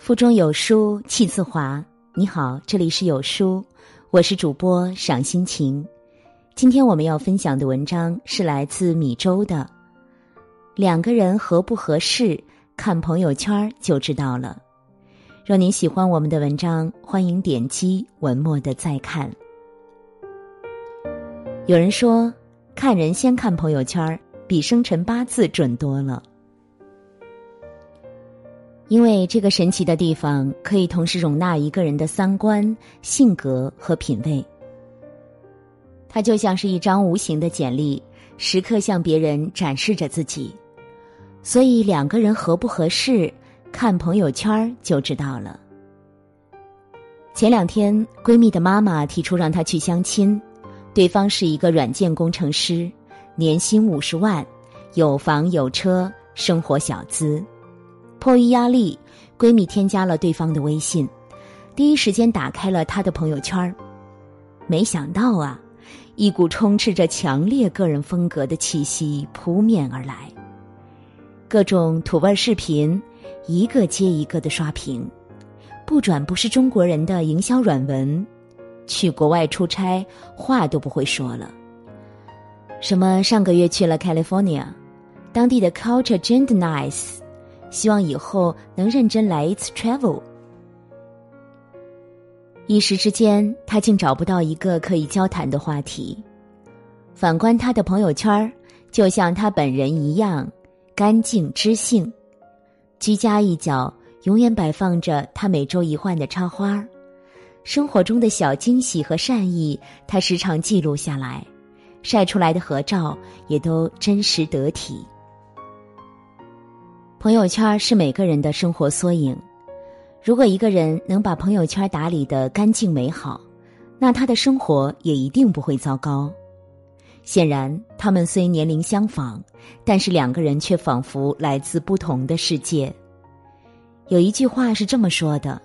腹中有书气自华。你好，这里是有书，我是主播赏心情。今天我们要分享的文章是来自米粥的。两个人合不合适，看朋友圈就知道了。若您喜欢我们的文章，欢迎点击文末的再看。有人说，看人先看朋友圈，比生辰八字准多了。因为这个神奇的地方可以同时容纳一个人的三观、性格和品味，它就像是一张无形的简历，时刻向别人展示着自己。所以两个人合不合适，看朋友圈就知道了。前两天，闺蜜的妈妈提出让她去相亲，对方是一个软件工程师，年薪五十万，有房有车，生活小资。迫于压力，闺蜜添加了对方的微信，第一时间打开了他的朋友圈没想到啊，一股充斥着强烈个人风格的气息扑面而来。各种土味视频，一个接一个的刷屏，不转不是中国人的营销软文，去国外出差话都不会说了。什么上个月去了 California，当地的 culture 真的 nice。希望以后能认真来一次 travel。一时之间，他竟找不到一个可以交谈的话题。反观他的朋友圈就像他本人一样，干净知性。居家一角永远摆放着他每周一换的插花生活中的小惊喜和善意，他时常记录下来，晒出来的合照也都真实得体。朋友圈是每个人的生活缩影。如果一个人能把朋友圈打理的干净美好，那他的生活也一定不会糟糕。显然，他们虽年龄相仿，但是两个人却仿佛来自不同的世界。有一句话是这么说的：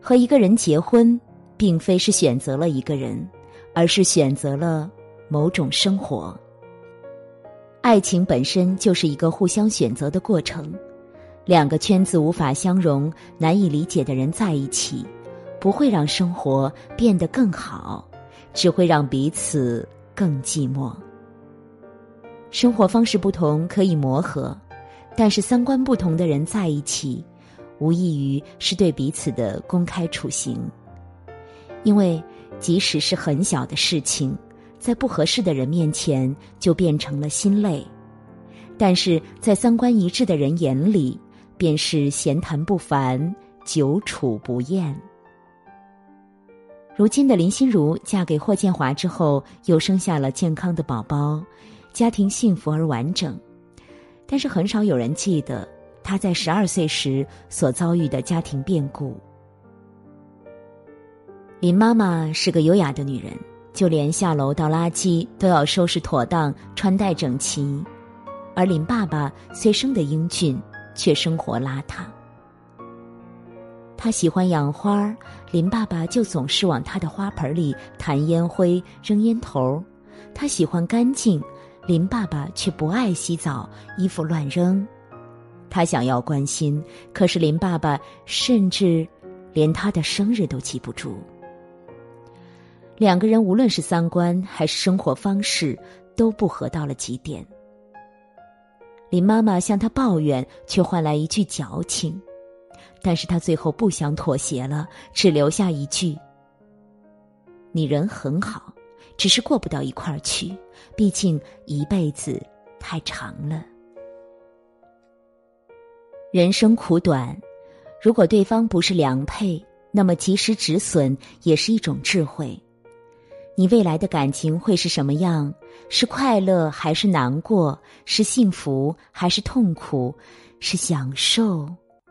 和一个人结婚，并非是选择了一个人，而是选择了某种生活。爱情本身就是一个互相选择的过程，两个圈子无法相容、难以理解的人在一起，不会让生活变得更好，只会让彼此更寂寞。生活方式不同可以磨合，但是三观不同的人在一起，无异于是对彼此的公开处刑，因为即使是很小的事情。在不合适的人面前，就变成了心累；但是在三观一致的人眼里，便是闲谈不烦，久处不厌。如今的林心如嫁给霍建华之后，又生下了健康的宝宝，家庭幸福而完整。但是很少有人记得她在十二岁时所遭遇的家庭变故。林妈妈是个优雅的女人。就连下楼倒垃圾都要收拾妥当、穿戴整齐，而林爸爸虽生得英俊，却生活邋遢。他喜欢养花，林爸爸就总是往他的花盆里弹烟灰、扔烟头。他喜欢干净，林爸爸却不爱洗澡，衣服乱扔。他想要关心，可是林爸爸甚至连他的生日都记不住。两个人无论是三观还是生活方式都不合到了极点。林妈妈向他抱怨，却换来一句矫情，但是他最后不想妥协了，只留下一句：“你人很好，只是过不到一块儿去，毕竟一辈子太长了。人生苦短，如果对方不是良配，那么及时止损也是一种智慧。”你未来的感情会是什么样？是快乐还是难过？是幸福还是痛苦？是享受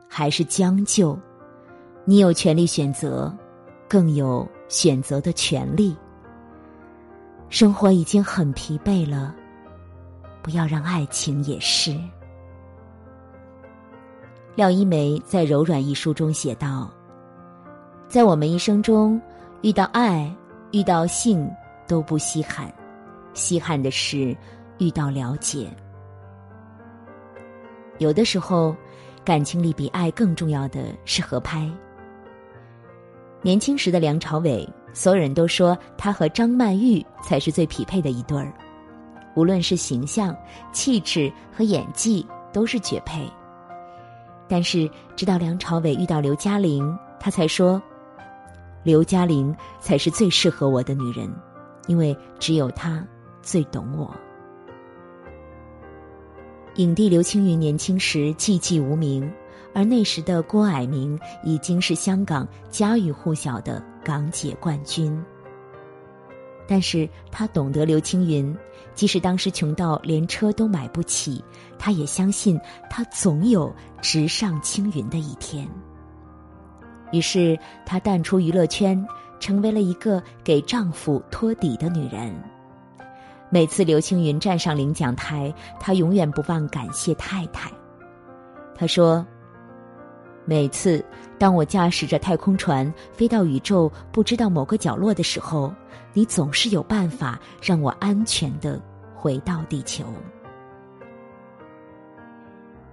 还是将就？你有权利选择，更有选择的权利。生活已经很疲惫了，不要让爱情也是。廖一梅在《柔软》一书中写道：“在我们一生中，遇到爱。”遇到性都不稀罕，稀罕的是遇到了解。有的时候，感情里比爱更重要的是合拍。年轻时的梁朝伟，所有人都说他和张曼玉才是最匹配的一对儿，无论是形象、气质和演技都是绝配。但是直到梁朝伟遇到刘嘉玲，他才说，刘嘉玲才是最适合我的女人，因为只有她最懂我。影帝刘青云年轻时寂寂无名，而那时的郭蔼明已经是香港家喻户晓的港姐冠军。但是他懂得刘青云，即使当时穷到连车都买不起，他也相信他总有直上青云的一天。于是她淡出娱乐圈，成为了一个给丈夫托底的女人。每次刘青云站上领奖台，她永远不忘感谢太太。他说：“每次当我驾驶着太空船飞到宇宙不知道某个角落的时候，你总是有办法让我安全的回到地球。”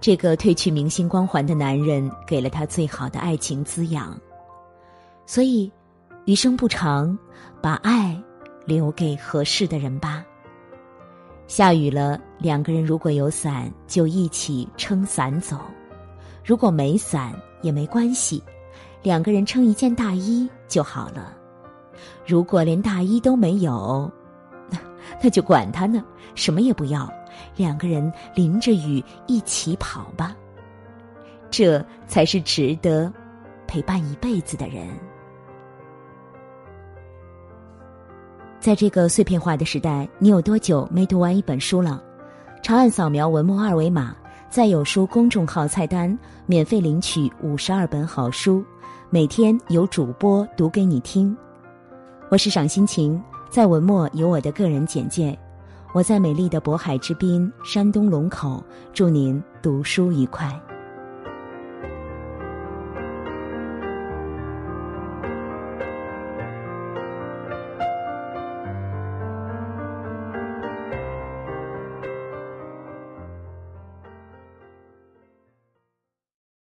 这个褪去明星光环的男人给了他最好的爱情滋养，所以余生不长，把爱留给合适的人吧。下雨了，两个人如果有伞，就一起撑伞走；如果没伞也没关系，两个人撑一件大衣就好了。如果连大衣都没有，那就管他呢，什么也不要，两个人淋着雨一起跑吧。这才是值得陪伴一辈子的人。在这个碎片化的时代，你有多久没读完一本书了？长按扫描文末二维码，在有书公众号菜单免费领取五十二本好书，每天有主播读给你听。我是赏心情，在文末有我的个人简介。我在美丽的渤海之滨，山东龙口，祝您读书愉快。